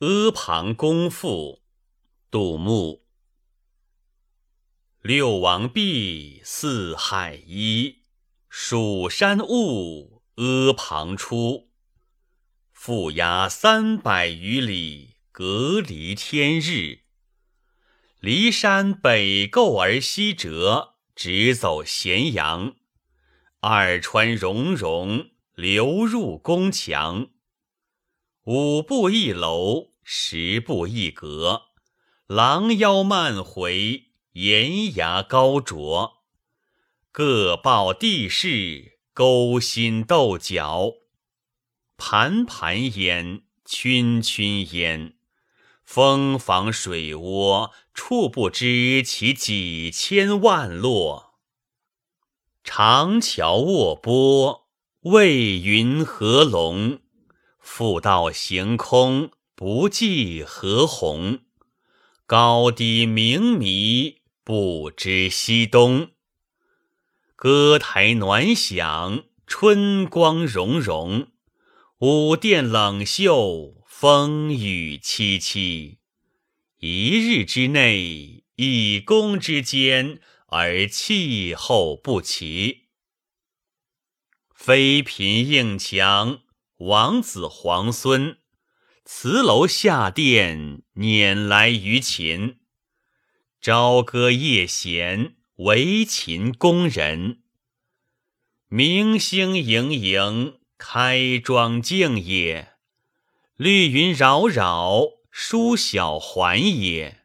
阿房宫赋，杜牧。六王毕，四海一，蜀山兀，阿房出。覆崖三百余里，隔离天日。骊山北构而西折，直走咸阳。二川溶溶，流入宫墙。五步一楼，十步一阁，廊腰漫回，檐牙高啄。各抱地势，勾心斗角。盘盘焉，圈圈焉，蜂房水涡，处不知其几千万落。长桥卧波，未云何龙。复道行空，不计何鸿。高低冥迷，不知西东。歌台暖响，春光融融。舞殿冷袖，风雨凄凄。一日之内，一宫之间，而气候不齐。妃嫔应强。王子皇孙，辞楼下殿，辇来于秦。朝歌夜弦，为秦宫人。明星盈盈，开庄镜也；绿云扰扰，梳晓环也。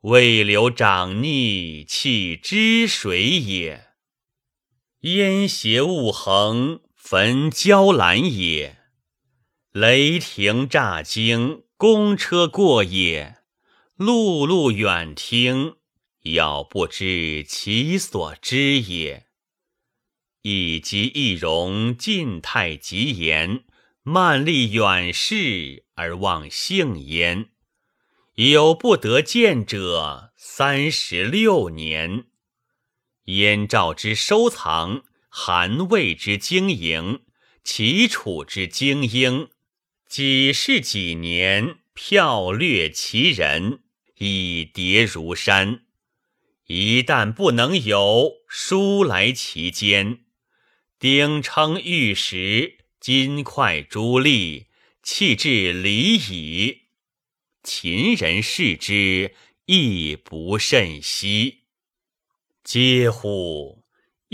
未留长逆，弃之水也。烟斜雾横。焚椒兰也，雷霆乍惊，公车过也。碌碌远听，杳不知其所之也。以及一荣，晋太极言，慢立远视而忘幸焉。有不得见者，三十六年。燕赵之收藏。韩魏之经营，齐楚之精英，几世几年，票掠其人，以叠如山。一旦不能有，书来其间。鼎称玉石，金块珠砾，弃置礼矣。秦人视之，亦不甚惜。嗟乎！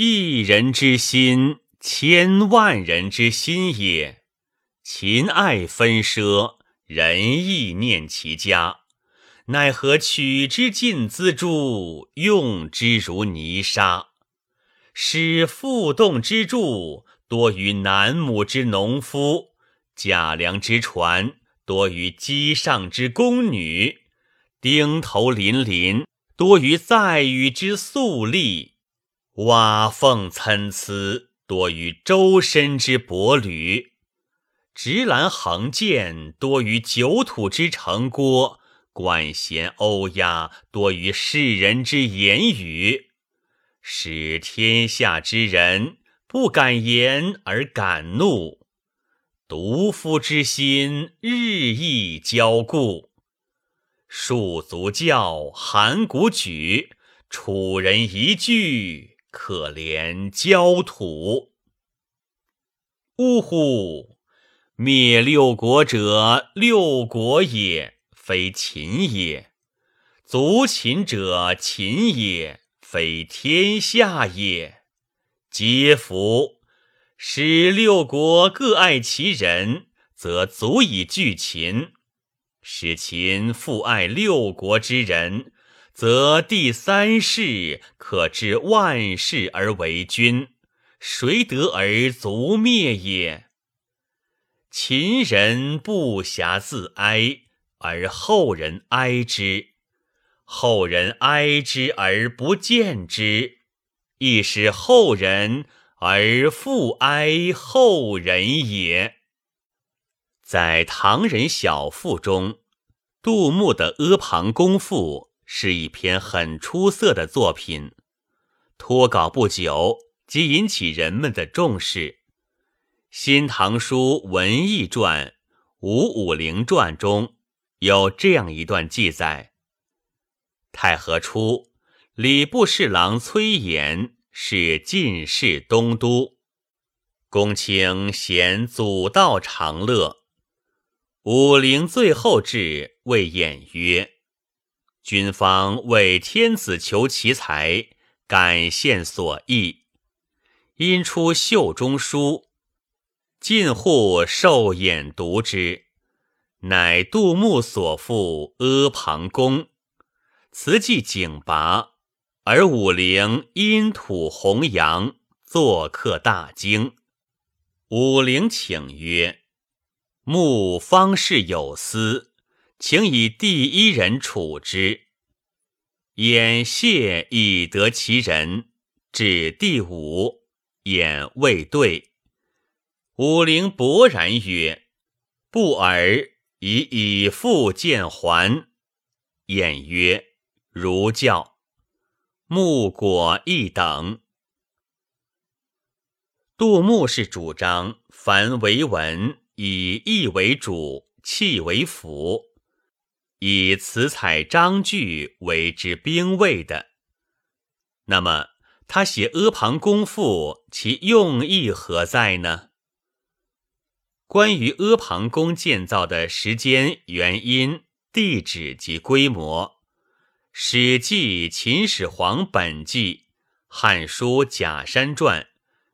一人之心，千万人之心也。秦爱分奢，人亦念其家。奈何取之尽锱铢，用之如泥沙。使负动之柱，多于南亩之农夫；甲梁之船，多于机上之宫女；钉头鳞鳞，多于在宇之粟粒。瓦缝参差，多于周身之帛履；直栏横剑，多于九土之城郭；管弦欧鸦，多于世人之言语。使天下之人不敢言而敢怒，独夫之心日益骄固。戍卒叫，函谷举，楚人一句。可怜焦土！呜呼！灭六国者，六国也，非秦也；族秦者，秦也，非天下也。皆服！使六国各爱其人，则足以拒秦；使秦复爱六国之人。则第三世可知万世而为君，谁得而足灭也？秦人不暇自哀，而后人哀之；后人哀之而不见之，亦是后人而复哀后人也。在唐人小赋中，杜牧的《阿房宫赋》。是一篇很出色的作品，脱稿不久即引起人们的重视。《新唐书文艺传》《五五零传》中有这样一段记载：太和初，礼部侍郎崔琰是进士东都，公卿嫌祖道长乐。武陵最后至，谓偃曰：“君方为天子求其才，感献所意，因出袖中书，近户受眼读之。”乃杜牧所赋《阿房宫》，词迹景拔，而武陵因土弘扬，作客大惊。武陵请曰：“穆方士有司，请以第一人处之。”偃谢以得其人，至第五，偃未对。武陵勃然曰：“不尔。”以以复见还，偃曰：“如教。”木果一等。杜牧是主张凡为文，以意为主，气为辅，以词采章句为之兵卫的。那么他写《阿房宫赋》，其用意何在呢？关于阿房宫建造的时间、原因、地址及规模，《史记·秦始皇本纪》、《汉书·假山传》、《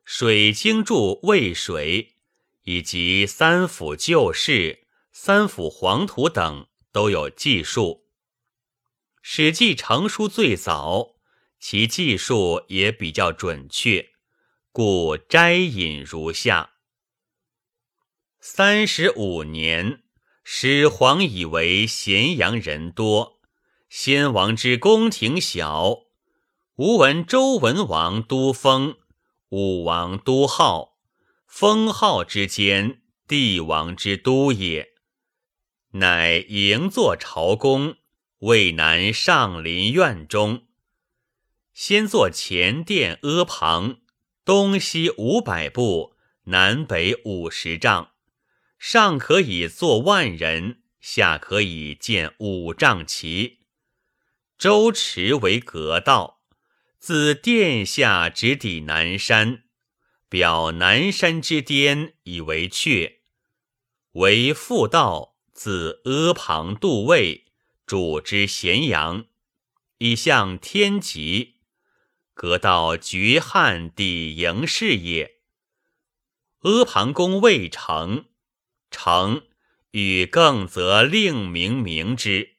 水经注·渭水》以及《三辅旧事》、《三辅黄图》等都有记述。《史记》成书最早，其记述也比较准确，故摘引如下。三十五年，始皇以为咸阳人多，先王之宫廷小。吾闻周文王都封，武王都号，封号之间，帝王之都也。乃营作朝宫，渭南上林苑中，先作前殿阿房，东西五百步，南北五十丈。上可以坐万人，下可以建五丈旗。周池为阁道，自殿下直抵南山，表南山之巅以为阙。为复道，自阿房渡渭，主之咸阳，以向天极。阁道绝汉抵营市也。阿房宫未成。成与更则令名名之，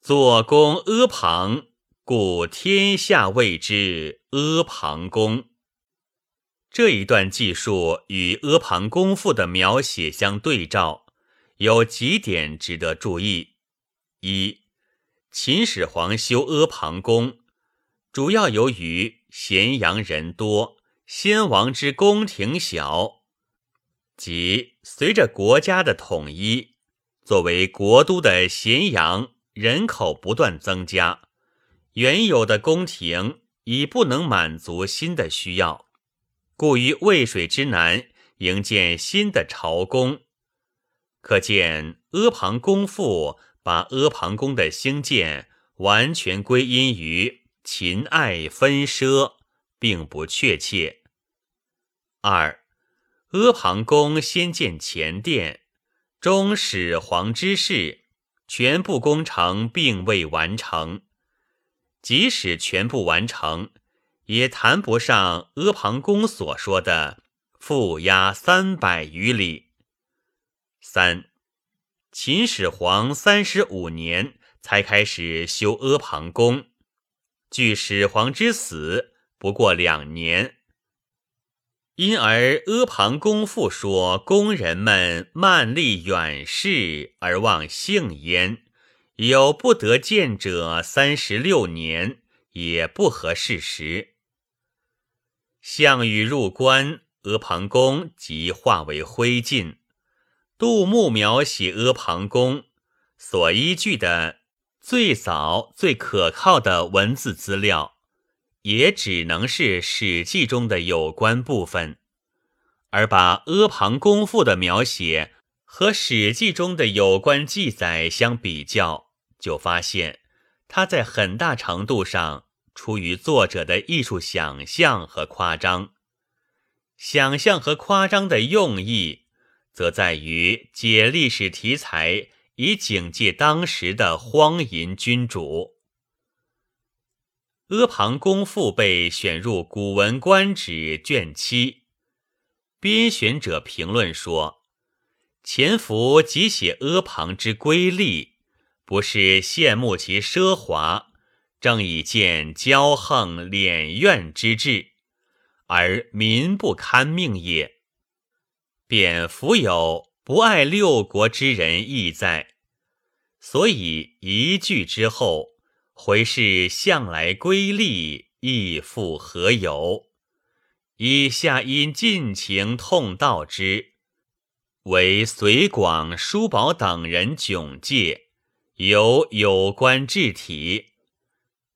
左宫阿房，故天下谓之阿房宫。这一段记述与《阿房宫赋》的描写相对照，有几点值得注意：一、秦始皇修阿房宫，主要由于咸阳人多，先王之宫廷小。即随着国家的统一，作为国都的咸阳人口不断增加，原有的宫廷已不能满足新的需要，故于渭水之南营建新的朝宫。可见《阿房宫赋》把阿房宫的兴建完全归因于秦爱分奢，并不确切。二。阿房宫先建前殿，终始皇之事，全部工程并未完成。即使全部完成，也谈不上阿房宫所说的负压三百余里。三，秦始皇三十五年才开始修阿房宫，距始皇之死不过两年。因而《阿房宫赋》说工人们慢力远视而忘幸焉，有不得见者三十六年，也不合事实。项羽入关，阿房宫即化为灰烬。杜牧描写阿房宫所依据的最早最可靠的文字资料。也只能是《史记》中的有关部分，而把《阿房宫赋》的描写和《史记》中的有关记载相比较，就发现它在很大程度上出于作者的艺术想象和夸张。想象和夸张的用意，则在于借历史题材以警戒当时的荒淫君主。阿房宫赋被选入《古文观止》卷七，编选者评论说：“前夫即写阿房之瑰丽，不是羡慕其奢华，正以见骄横敛怨之志，而民不堪命也。便弗有不爱六国之人亦在，所以一句之后。”回视向来瑰丽，亦复何由？以下因尽情痛悼之，为隋广、叔宝等人窘介，有有关治体，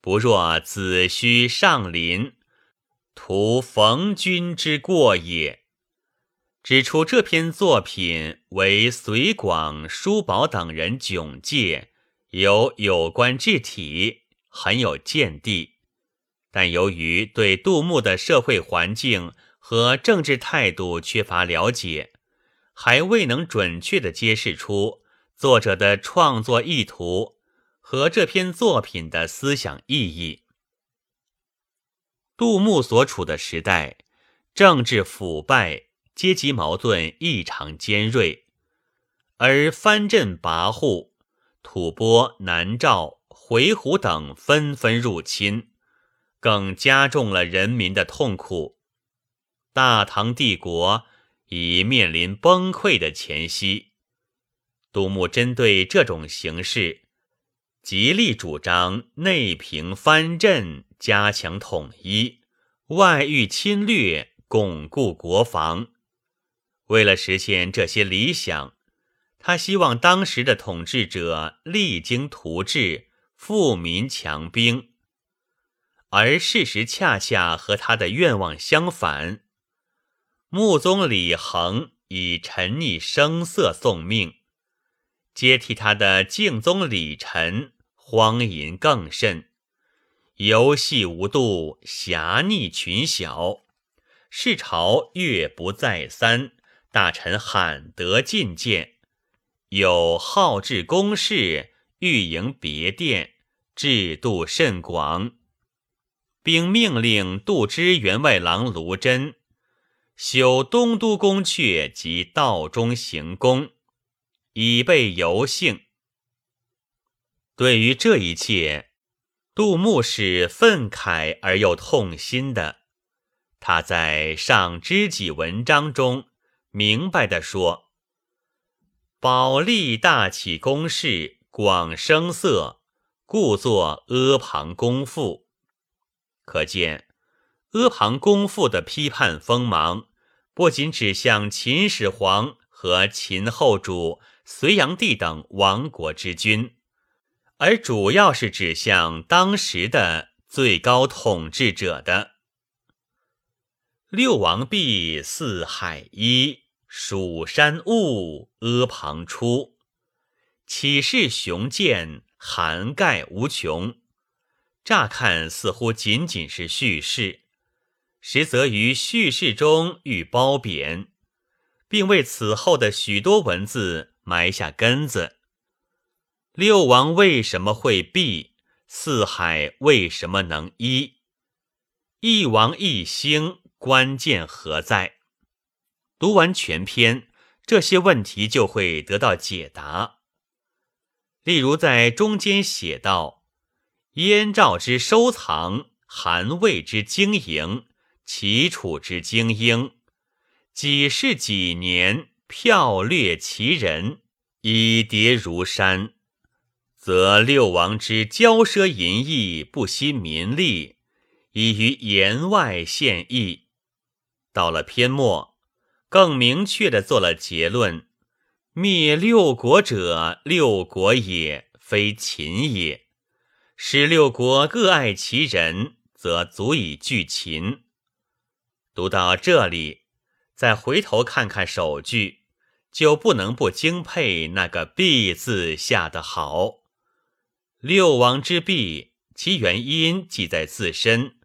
不若子虚上林，图冯君之过也。指出这篇作品为隋广、叔宝等人窘介。有有关治体很有见地，但由于对杜牧的社会环境和政治态度缺乏了解，还未能准确地揭示出作者的创作意图和这篇作品的思想意义。杜牧所处的时代，政治腐败、阶级矛盾异常尖锐，而藩镇跋扈。吐蕃、南诏、回鹘等纷纷入侵，更加重了人民的痛苦。大唐帝国已面临崩溃的前夕。杜牧针对这种形势，极力主张内平藩镇，加强统一；外御侵略，巩固国防。为了实现这些理想。他希望当时的统治者励精图治，富民强兵，而事实恰恰和他的愿望相反。穆宗李恒以沉溺声色送命，接替他的敬宗李忱荒淫更甚，游戏无度，侠逆群小，世朝越不再三，大臣罕得觐见。有好治宫事，欲营别殿，制度甚广，并命令度支员外郎卢真修东都宫阙及道中行宫，以备游幸。对于这一切，杜牧是愤慨而又痛心的。他在上知己文章中明白的说。保利大起宫室，广声色，故作阿房宫赋。可见阿房宫赋的批判锋芒，不仅指向秦始皇和秦后主、隋炀帝等亡国之君，而主要是指向当时的最高统治者的。六王毕，四海一。蜀山兀，阿房出，岂是雄健，涵盖无穷。乍看似乎仅仅是叙事，实则于叙事中欲褒贬，并为此后的许多文字埋下根子。六王为什么会毕？四海为什么能一？一王一星，关键何在？读完全篇，这些问题就会得到解答。例如，在中间写道：“燕赵之收藏，韩魏之经营，齐楚之精英，几世几年，票掠其人，以叠如山。则六王之骄奢淫逸，不惜民力，已于言外献义。到了篇末。”更明确的做了结论：灭六国者，六国也，非秦也。使六国各爱其人，则足以拒秦。读到这里，再回头看看首句，就不能不敬佩那个“必”字下的好。六王之璧，其原因即在自身，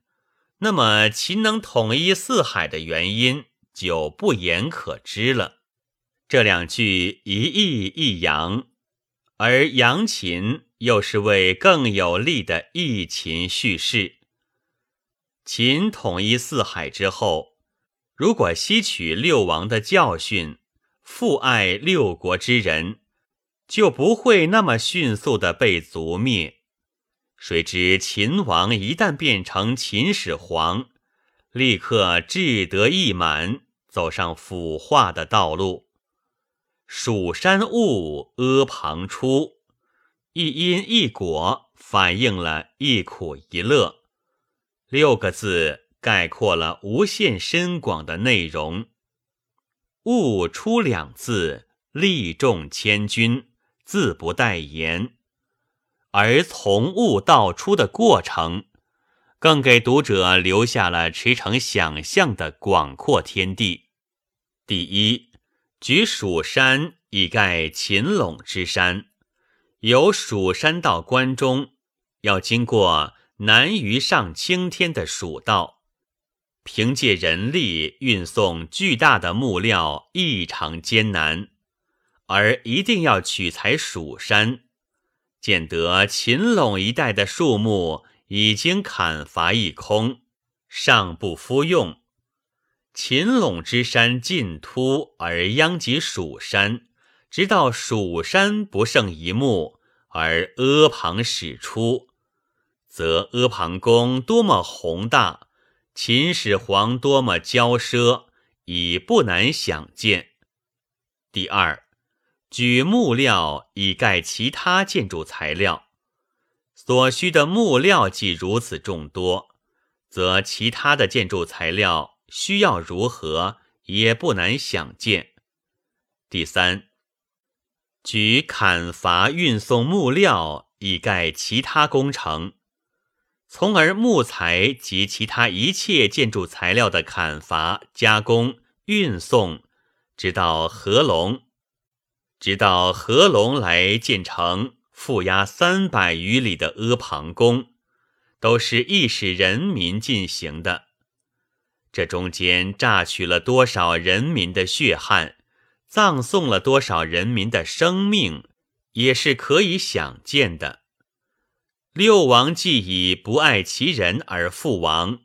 那么秦能统一四海的原因就不言可知了。这两句一抑一扬，而扬秦又是为更有力的抑秦叙事。秦统一四海之后，如果吸取六王的教训，父爱六国之人，就不会那么迅速的被族灭。谁知秦王一旦变成秦始皇，立刻志得意满，走上腐化的道路。蜀山兀阿旁出，一因一果，反映了一苦一乐。六个字概括了无限深广的内容。悟出两字，力重千钧，字不待言。而从悟到出的过程，更给读者留下了驰骋想象的广阔天地。第一，举蜀山以盖秦陇之山，由蜀山到关中，要经过。难于上青天的蜀道，凭借人力运送巨大的木料异常艰难，而一定要取材蜀山。见得秦陇一带的树木已经砍伐一空，尚不敷用。秦陇之山尽突而殃及蜀山，直到蜀山不胜一木而阿房始出。则阿房宫多么宏大，秦始皇多么骄奢，已不难想见。第二，举木料以盖其他建筑材料，所需的木料既如此众多，则其他的建筑材料需要如何，也不难想见。第三，举砍伐运送木料以盖其他工程。从而木材及其他一切建筑材料的砍伐、加工、运送，直到合龙，直到合龙来建成负压三百余里的阿房宫，都是意使人民进行的。这中间榨取了多少人民的血汗，葬送了多少人民的生命，也是可以想见的。六王既以不爱其人而复亡，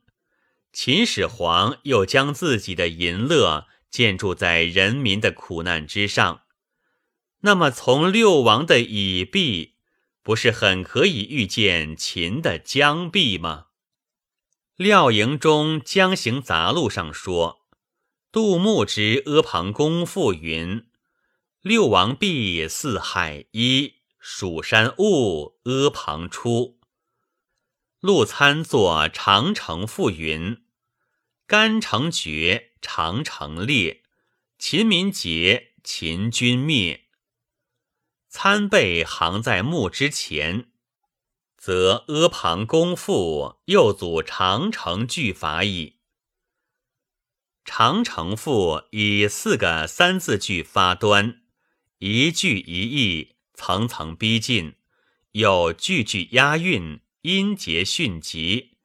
秦始皇又将自己的淫乐建筑在人民的苦难之上，那么从六王的以弊，不是很可以预见秦的将弊吗？廖营中《江行杂录》上说，杜牧之《阿房宫赋》云：“六王毕，四海一。”蜀山兀阿房出，陆参作《长城赋》云：“干城绝，长城裂，秦民竭，秦军灭。”参背行在墓之前，则阿房宫赋又组长城句法矣。长城赋以四个三字句发端，一句一意。层层逼近，又句句押韵，音节迅疾，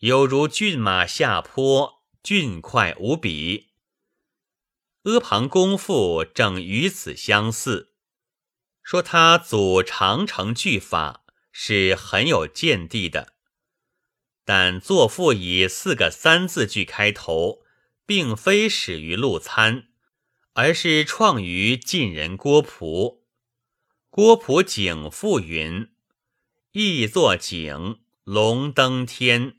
犹如骏马下坡，俊快无比。阿房宫赋正与此相似，说他祖长城句法是很有见地的。但作赋以四个三字句开头，并非始于陆参，而是创于晋人郭璞。郭璞景赋云：“羿作井，龙登天，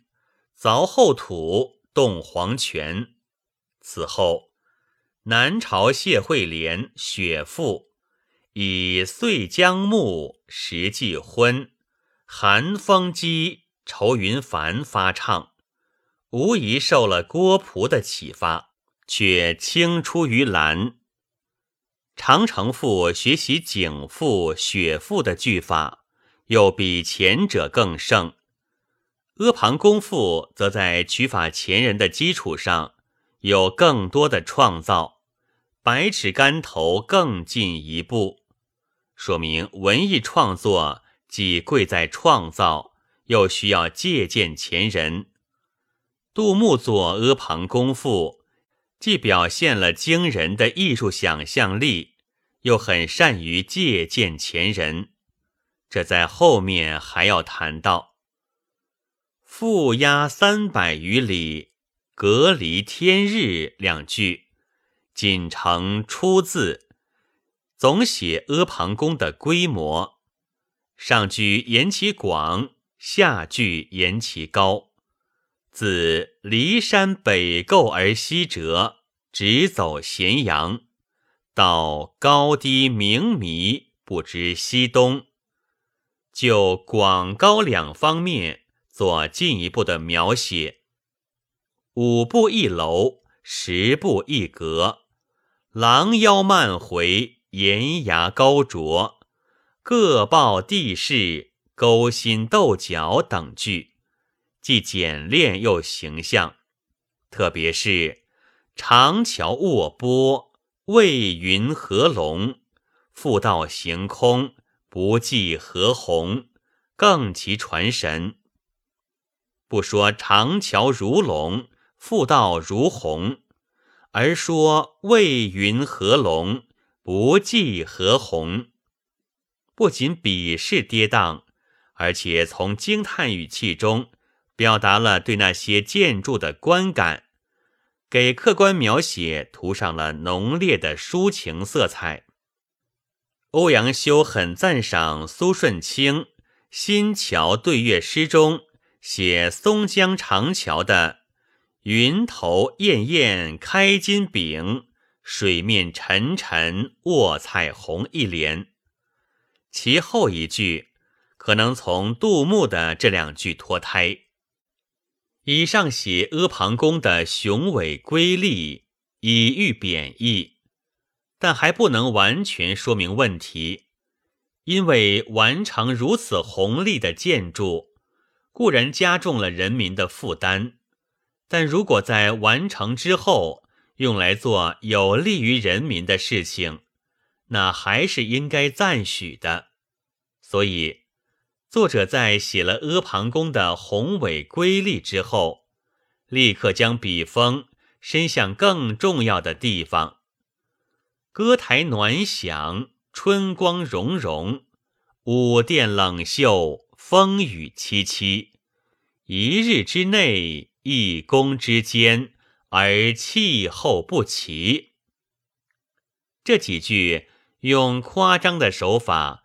凿后土，动黄泉。”此后，南朝谢惠莲雪赋以岁将暮，时既昏，寒风积，愁云繁发唱，无疑受了郭璞的启发，却青出于蓝。长城赋学习景赋、雪赋的句法，又比前者更胜。阿房宫赋则在取法前人的基础上，有更多的创造，百尺竿头更进一步，说明文艺创作既贵在创造，又需要借鉴前人。杜牧作《阿房宫赋》，既表现了惊人的艺术想象力，又很善于借鉴前人。这在后面还要谈到。负压三百余里，隔离天日两句，仅成出自，总写阿房宫的规模。上句言其广，下句言其高。自骊山北构而西折，直走咸阳，到高低明迷，不知西东。就广高两方面做进一步的描写。五步一楼，十步一阁，廊腰漫回，檐牙高卓，各报地势，勾心斗角等句，既简练又形象。特别是长桥卧波，蔚云合龙，复道行空。不计何鸿，更其传神。不说长桥如龙，复道如虹，而说蔚云何龙，无计何鸿。不仅笔势跌宕，而且从惊叹语气中表达了对那些建筑的观感，给客观描写涂上了浓烈的抒情色彩。欧阳修很赞赏苏舜钦《新桥对月诗》中写松江长桥的“云头艳艳开金饼，水面沉沉卧彩虹”一联。其后一句可能从杜牧的这两句脱胎。以上写阿房宫的雄伟瑰丽，以喻贬义。但还不能完全说明问题，因为完成如此宏丽的建筑，固然加重了人民的负担，但如果在完成之后用来做有利于人民的事情，那还是应该赞许的。所以，作者在写了阿房宫的宏伟瑰丽之后，立刻将笔锋伸向更重要的地方。歌台暖响，春光融融；舞殿冷袖，风雨凄凄。一日之内，一宫之间，而气候不齐。这几句用夸张的手法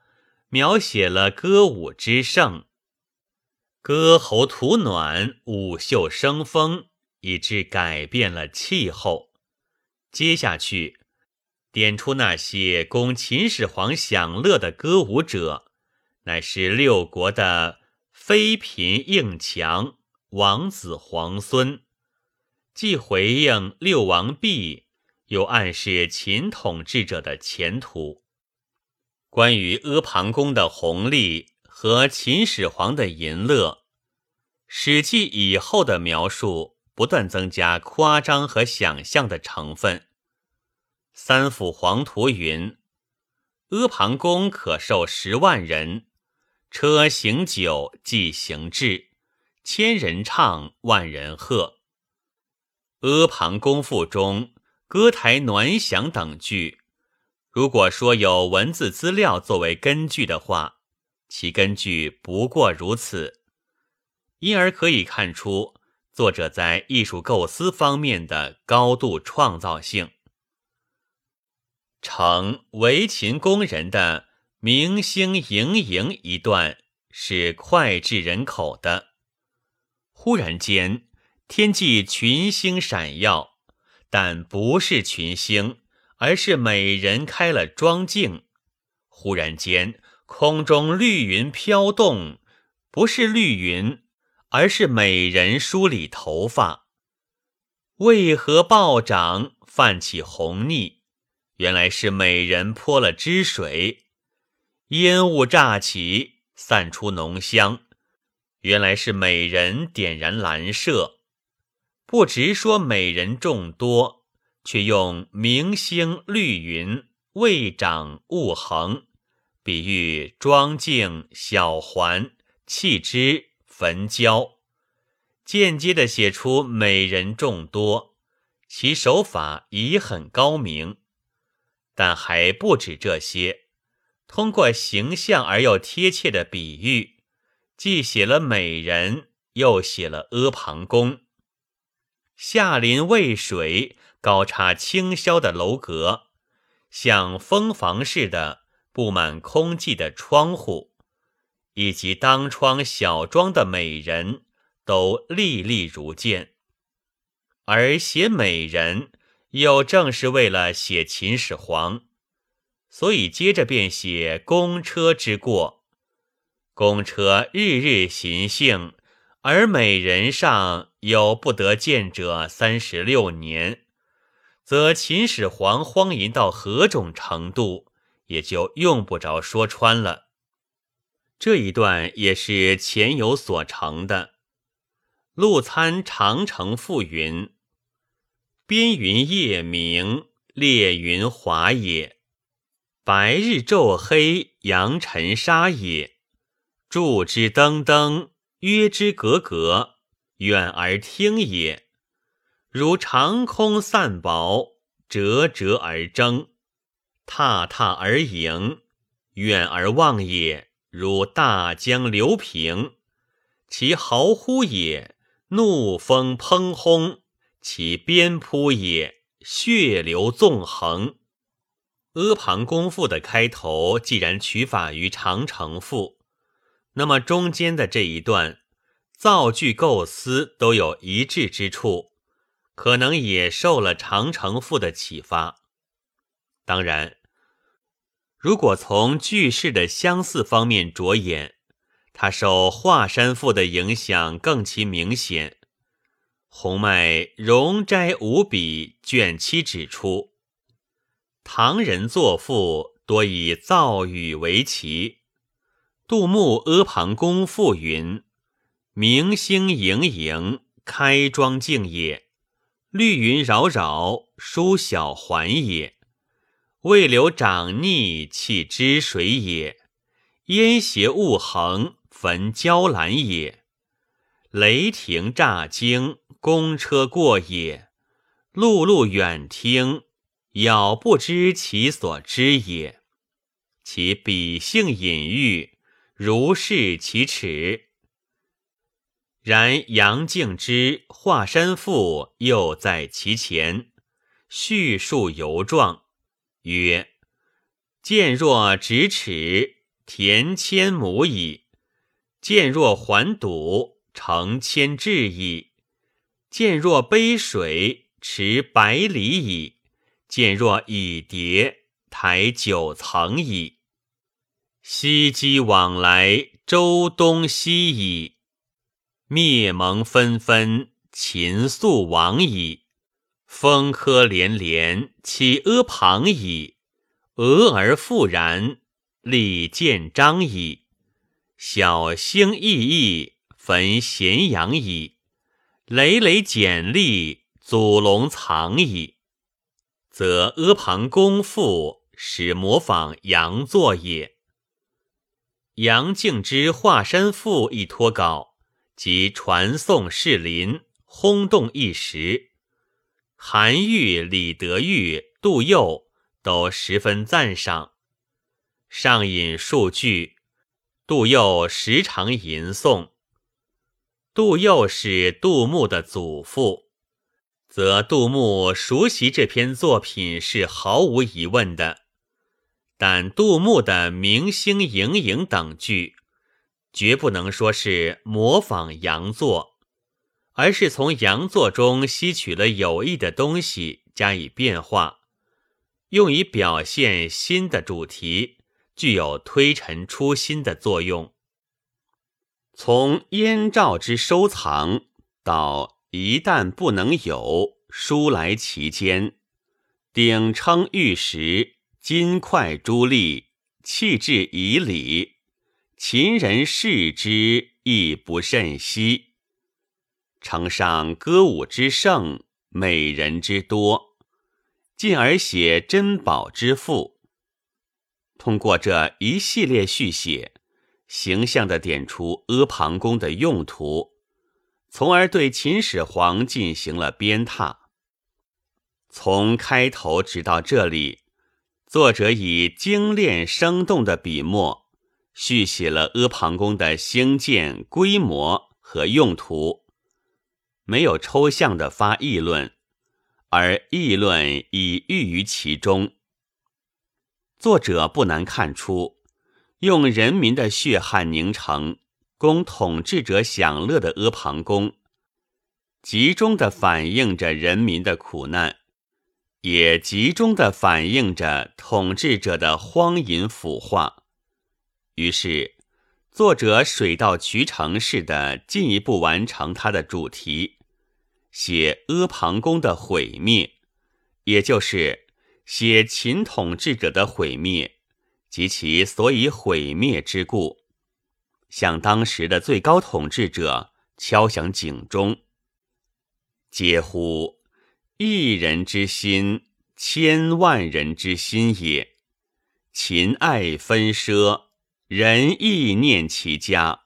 描写了歌舞之盛，歌喉吐暖，舞袖生风，以致改变了气候。接下去。点出那些供秦始皇享乐的歌舞者，乃是六国的妃嫔应强、王子皇孙，既回应六王毕，又暗示秦统治者的前途。关于阿房宫的红利和秦始皇的淫乐，《史记》以后的描述不断增加夸张和想象的成分。三辅黄图云：“阿房宫可受十万人，车行酒，即行至，千人唱，万人和。”《阿房宫赋》中“歌台暖响”等句，如果说有文字资料作为根据的话，其根据不过如此，因而可以看出作者在艺术构思方面的高度创造性。成为秦宫人的明星盈盈一段是脍炙人口的。忽然间，天际群星闪耀，但不是群星，而是美人开了妆镜。忽然间，空中绿云飘动，不是绿云，而是美人梳理头发。为何暴涨，泛起红腻？原来是美人泼了汁水，烟雾乍起，散出浓香。原来是美人点燃兰麝，不直说美人众多，却用明星绿云，未长物横，比喻庄静小环，弃之焚焦，间接的写出美人众多，其手法已很高明。但还不止这些，通过形象而又贴切的比喻，既写了美人，又写了阿房宫。下临渭水，高插清霄的楼阁，像蜂房似的布满空寂的窗户，以及当窗小庄的美人，都历历如见。而写美人。又正是为了写秦始皇，所以接着便写公车之过。公车日日行幸，而美人上有不得见者三十六年，则秦始皇荒淫到何种程度，也就用不着说穿了。这一段也是前有所成的。陆参《长城赋》云。边云夜明，列云华也；白日昼黑，扬尘沙也。柱之登登，约之格格，远而听也。如长空散薄，折折而争，踏踏而迎，远而望也。如大江流平，其豪乎也，怒风砰轰。其鞭扑也，血流纵横。阿房宫赋的开头既然取法于长城赋，那么中间的这一段造句构思都有一致之处，可能也受了长城赋的启发。当然，如果从句式的相似方面着眼，它受华山赋的影响更其明显。洪迈《容斋五笔》卷七指出，唐人作赋多以造语为奇。杜牧《阿房宫赋》云：“明星盈盈，开庄静也；绿云扰扰，疏小环也。未留长逆，弃之水也；烟斜雾横，焚焦兰也。雷霆乍惊。”公车过也，碌碌远听，杳不知其所知也。其笔性隐喻，如是其耻。然杨敬之《华山赋》又在其前，叙述犹状，曰：“见若咫尺，田千亩矣；见若环堵，成千陟矣。”见若杯水，持百里矣；见若蚁蝶，台九层矣。西击往来，周东西矣。灭蒙纷纷，秦肃亡矣。风柯连连，起阿房矣。俄而复然，利见章矣。小星熠熠，焚咸阳矣。累累简历，祖龙藏矣，则阿房宫赋始模仿杨作也。杨敬之《华山赋》一脱稿，即传颂士林，轰动一时。韩愈、李德裕、杜佑都十分赞赏。上引数句，杜佑时常吟诵。杜佑是杜牧的祖父，则杜牧熟悉这篇作品是毫无疑问的。但杜牧的“明星盈盈”等句，绝不能说是模仿杨作，而是从杨作中吸取了有益的东西加以变化，用以表现新的主题，具有推陈出新的作用。从燕赵之收藏到一旦不能有，书来其间，鼎称玉石，金块珠砾，弃置以礼，秦人视之亦不甚惜。城上歌舞之盛，美人之多，进而写珍宝之富。通过这一系列续写，形象地点出阿房宫的用途，从而对秦始皇进行了鞭挞。从开头直到这里，作者以精炼生动的笔墨，续写了阿房宫的兴建规模和用途。没有抽象的发议论，而议论已寓于其中。作者不难看出，用人民的血汗凝成、供统治者享乐的阿房宫，集中的反映着人民的苦难，也集中的反映着统治者的荒淫腐化。于是。作者水到渠成似的进一步完成他的主题，写阿房宫的毁灭，也就是写秦统治者的毁灭及其所以毁灭之故，向当时的最高统治者敲响警钟。嗟乎！一人之心，千万人之心也。秦爱分奢。人亦念其家，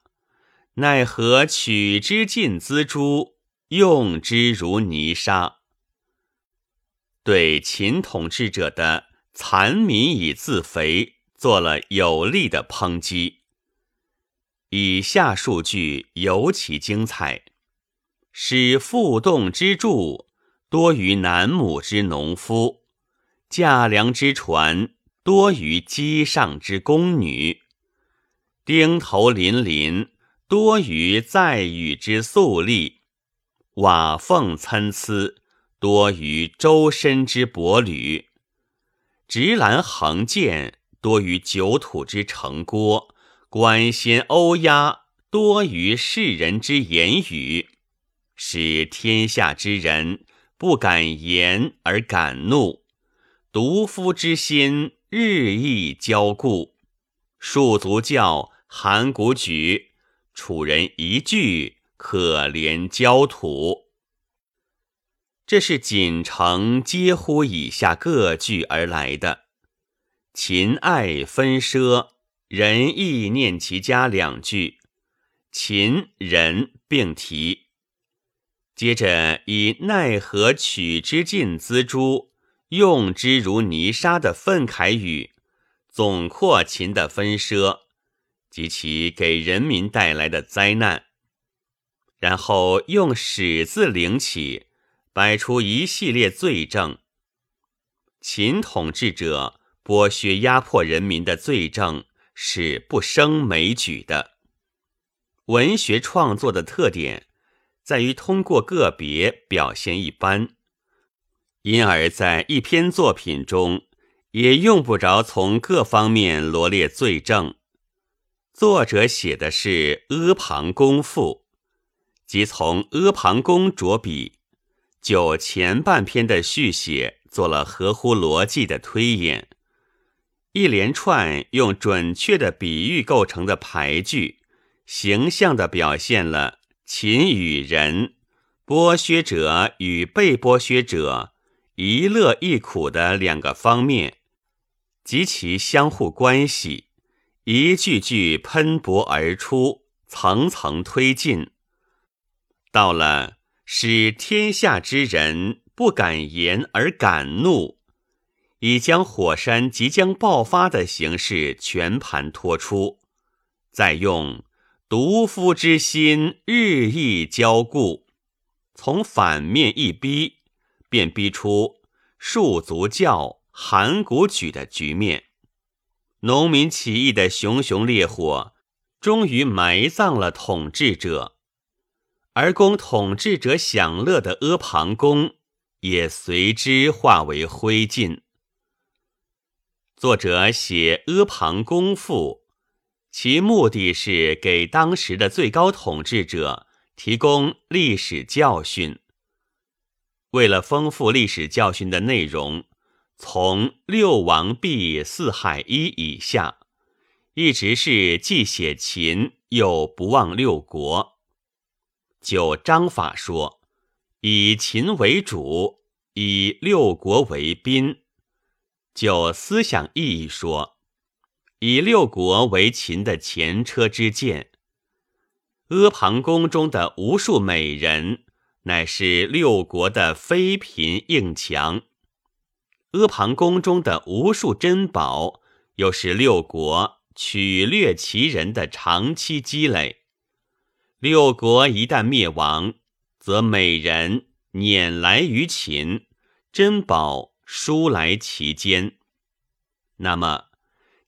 奈何取之尽锱铢，用之如泥沙？对秦统治者的残民以自肥做了有力的抨击。以下数据尤其精彩：使负动之助多于南亩之农夫，驾粮之船多于机上之宫女。钉头林林，多于在雨之粟粒；瓦缝参差，多于周身之帛履；直栏横剑，多于九土之城郭；管弦欧鸦，多于世人之言语，使天下之人不敢言而敢怒；独夫之心日益骄固。戍卒叫函谷举，楚人一句可怜焦土。这是锦城皆乎以下各句而来的。秦爱分奢，人亦念其家两句，秦人并提。接着以奈何取之尽锱铢，用之如泥沙的愤慨语。总括秦的分奢及其给人民带来的灾难，然后用“始”字领起，摆出一系列罪证。秦统治者剥削压迫人民的罪证是不胜枚举的。文学创作的特点在于通过个别表现一般，因而在一篇作品中。也用不着从各方面罗列罪证。作者写的是阿房宫赋，即从阿房宫着笔，就前半篇的续写做了合乎逻辑的推演，一连串用准确的比喻构成的排句，形象地表现了秦与人、剥削者与被剥削者一乐一苦的两个方面。及其相互关系，一句句喷薄而出，层层推进，到了使天下之人不敢言而敢怒，已将火山即将爆发的形势全盘托出，再用独夫之心日益骄固，从反面一逼，便逼出戍卒教。函谷举的局面，农民起义的熊熊烈火终于埋葬了统治者，而供统治者享乐的阿房宫也随之化为灰烬。作者写《阿房宫赋》，其目的是给当时的最高统治者提供历史教训。为了丰富历史教训的内容。从六王毕四海一以下，一直是既写秦又不忘六国。就章法说，以秦为主，以六国为宾。就思想意义说，以六国为秦的前车之鉴。阿房宫中的无数美人，乃是六国的妃嫔硬强；阿房宫中的无数珍宝，又是六国取掠其人的长期积累。六国一旦灭亡，则美人辇来于秦，珍宝输来其间。那么，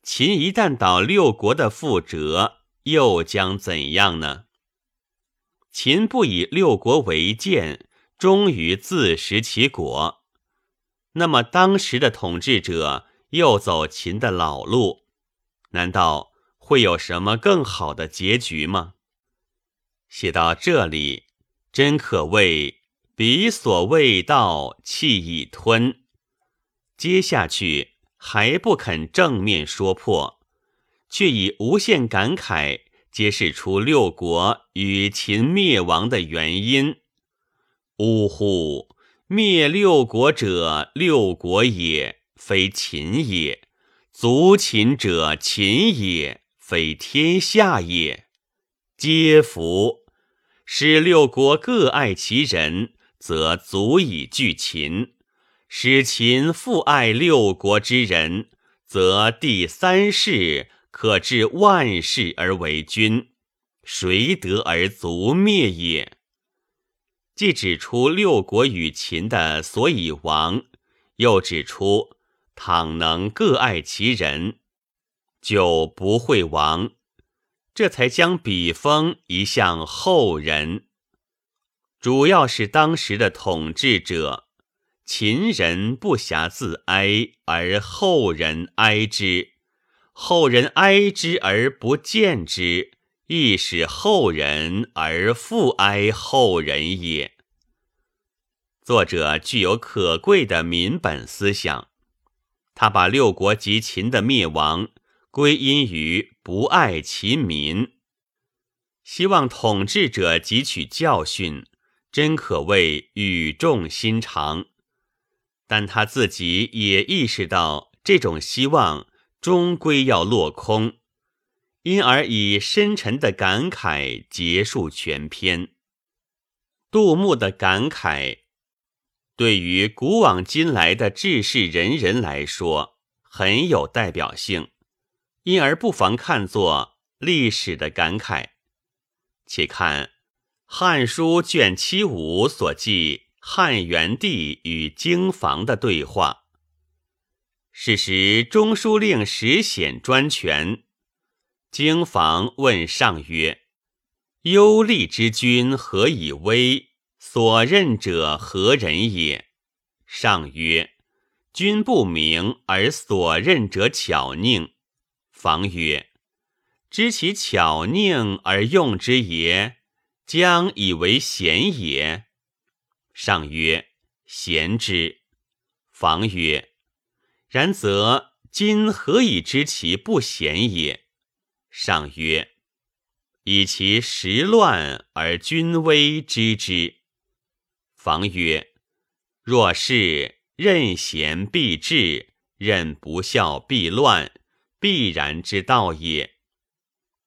秦一旦倒六国的覆辙，又将怎样呢？秦不以六国为鉴，终于自食其果。那么当时的统治者又走秦的老路，难道会有什么更好的结局吗？写到这里，真可谓彼所未到，气已吞。接下去还不肯正面说破，却以无限感慨。揭示出六国与秦灭亡的原因。呜呼！灭六国者，六国也，非秦也；族秦者，秦也，非天下也。皆服。使六国各爱其人，则足以拒秦；使秦复爱六国之人，则第三世。可至万世而为君，谁得而足灭也？既指出六国与秦的所以亡，又指出倘能各爱其人，就不会亡。这才将笔锋移向后人，主要是当时的统治者，秦人不暇自哀，而后人哀之。后人哀之而不见之，亦使后人而复哀后人也。作者具有可贵的民本思想，他把六国及秦的灭亡归因于不爱其民，希望统治者汲取教训，真可谓语重心长。但他自己也意识到这种希望。终归要落空，因而以深沉的感慨结束全篇。杜牧的感慨，对于古往今来的志士仁人来说很有代表性，因而不妨看作历史的感慨。且看《汉书》卷七五所记汉元帝与京房的对话。是时，中书令石显专权。京房问上曰：“忧利之君何以威？所任者何人也？”上曰：“君不明而所任者巧佞。”房曰：“知其巧佞而用之也，将以为贤也。”上曰：“贤之。”房曰。然则今何以知其不贤也？上曰：以其时乱而君威知之。房曰：若是任贤必治，任不孝必乱，必然之道也。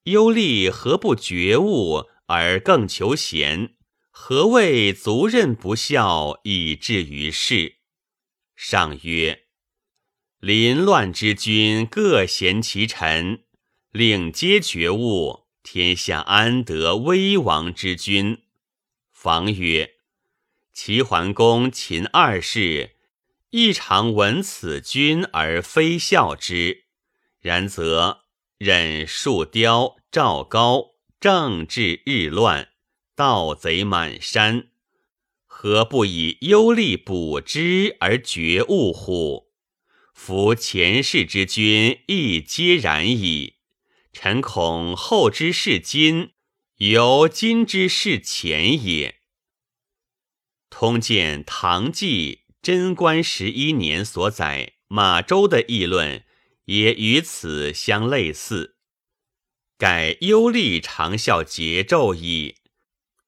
忧厉何不觉悟而更求贤？何谓足任不孝以至于世？上曰。临乱之君各贤其臣，令皆觉悟，天下安得危亡之君？房曰：齐桓公、秦二世亦常闻此君而非孝之。然则忍树雕、赵高，政治日乱，盗贼满山，何不以忧厉补之而绝物乎？夫前世之君亦皆然矣。臣恐后之视今，由今之视前也。通鉴唐纪贞观十一年所载马周的议论，也与此相类似。改幽厉长效桀纣矣，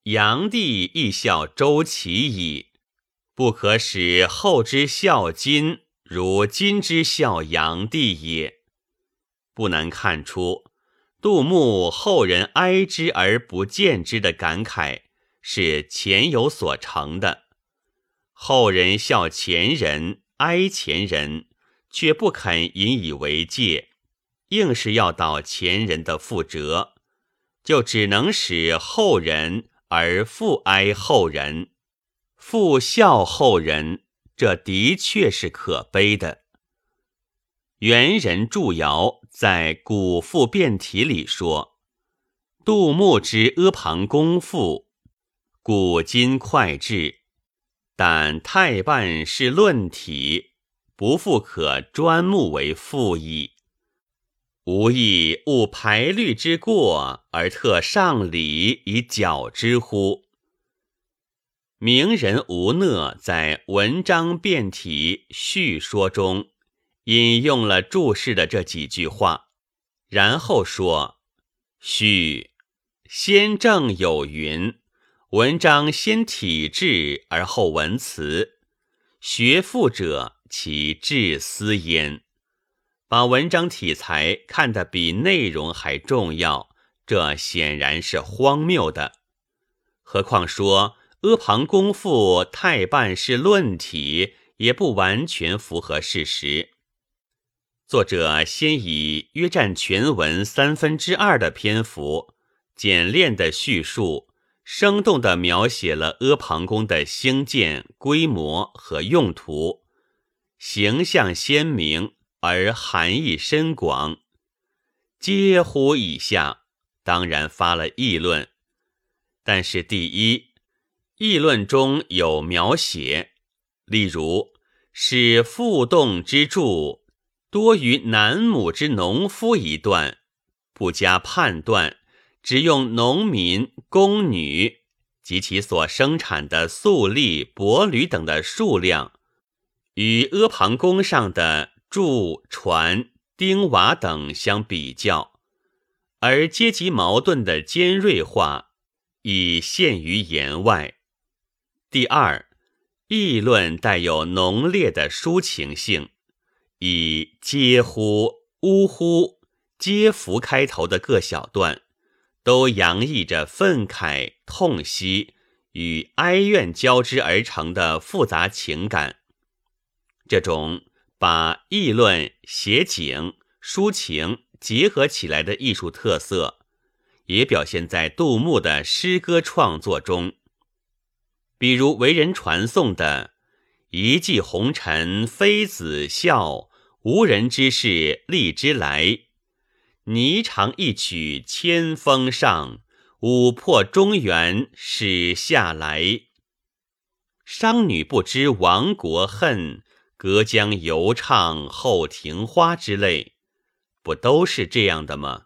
炀帝亦效周齐矣。不可使后之孝今，如今之孝炀帝也。不难看出，杜牧后人哀之而不见之的感慨是前有所成的。后人孝前人，哀前人，却不肯引以为戒，硬是要到前人的覆辙，就只能使后人而复哀后人。复孝后人，这的确是可悲的。元人祝尧在《古赋辩题》里说：“杜牧之阿房宫赋，古今脍炙，但太半是论体，不复可专目为赋矣。无亦误排律之过，而特上礼以矫之乎？”名人吴讷在文章辩体叙说中引用了注释的这几句话，然后说：“序先正有云，文章先体志而后文辞，学富者其志思焉。把文章体裁看得比内容还重要，这显然是荒谬的。何况说。”阿房宫赋太半是论体，也不完全符合事实。作者先以约占全文三分之二的篇幅，简练的叙述，生动地描写了阿房宫的兴建规模和用途，形象鲜明而含义深广。嗟乎以下，当然发了议论。但是第一。议论中有描写，例如使复动之助多于南亩之农夫一段，不加判断，只用农民、宫女及其所生产的粟粒、帛履等的数量，与阿房宫上的柱、船、钉瓦等相比较，而阶级矛盾的尖锐化已现于言外。第二，议论带有浓烈的抒情性，以“嗟乎”“呜呼”“嗟夫”开头的各小段，都洋溢着愤慨、痛惜与哀怨交织而成的复杂情感。这种把议论、写景、抒情结合起来的艺术特色，也表现在杜牧的诗歌创作中。比如为人传颂的“一骑红尘妃子笑，无人知是荔枝来。霓裳一曲千峰上，舞破中原始下来。商女不知亡国恨，隔江犹唱后庭花”之类，不都是这样的吗？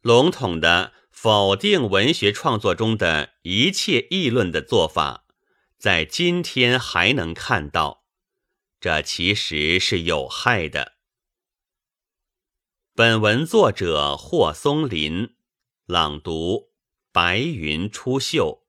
笼统的。否定文学创作中的一切议论的做法，在今天还能看到，这其实是有害的。本文作者霍松林，朗读：白云出岫。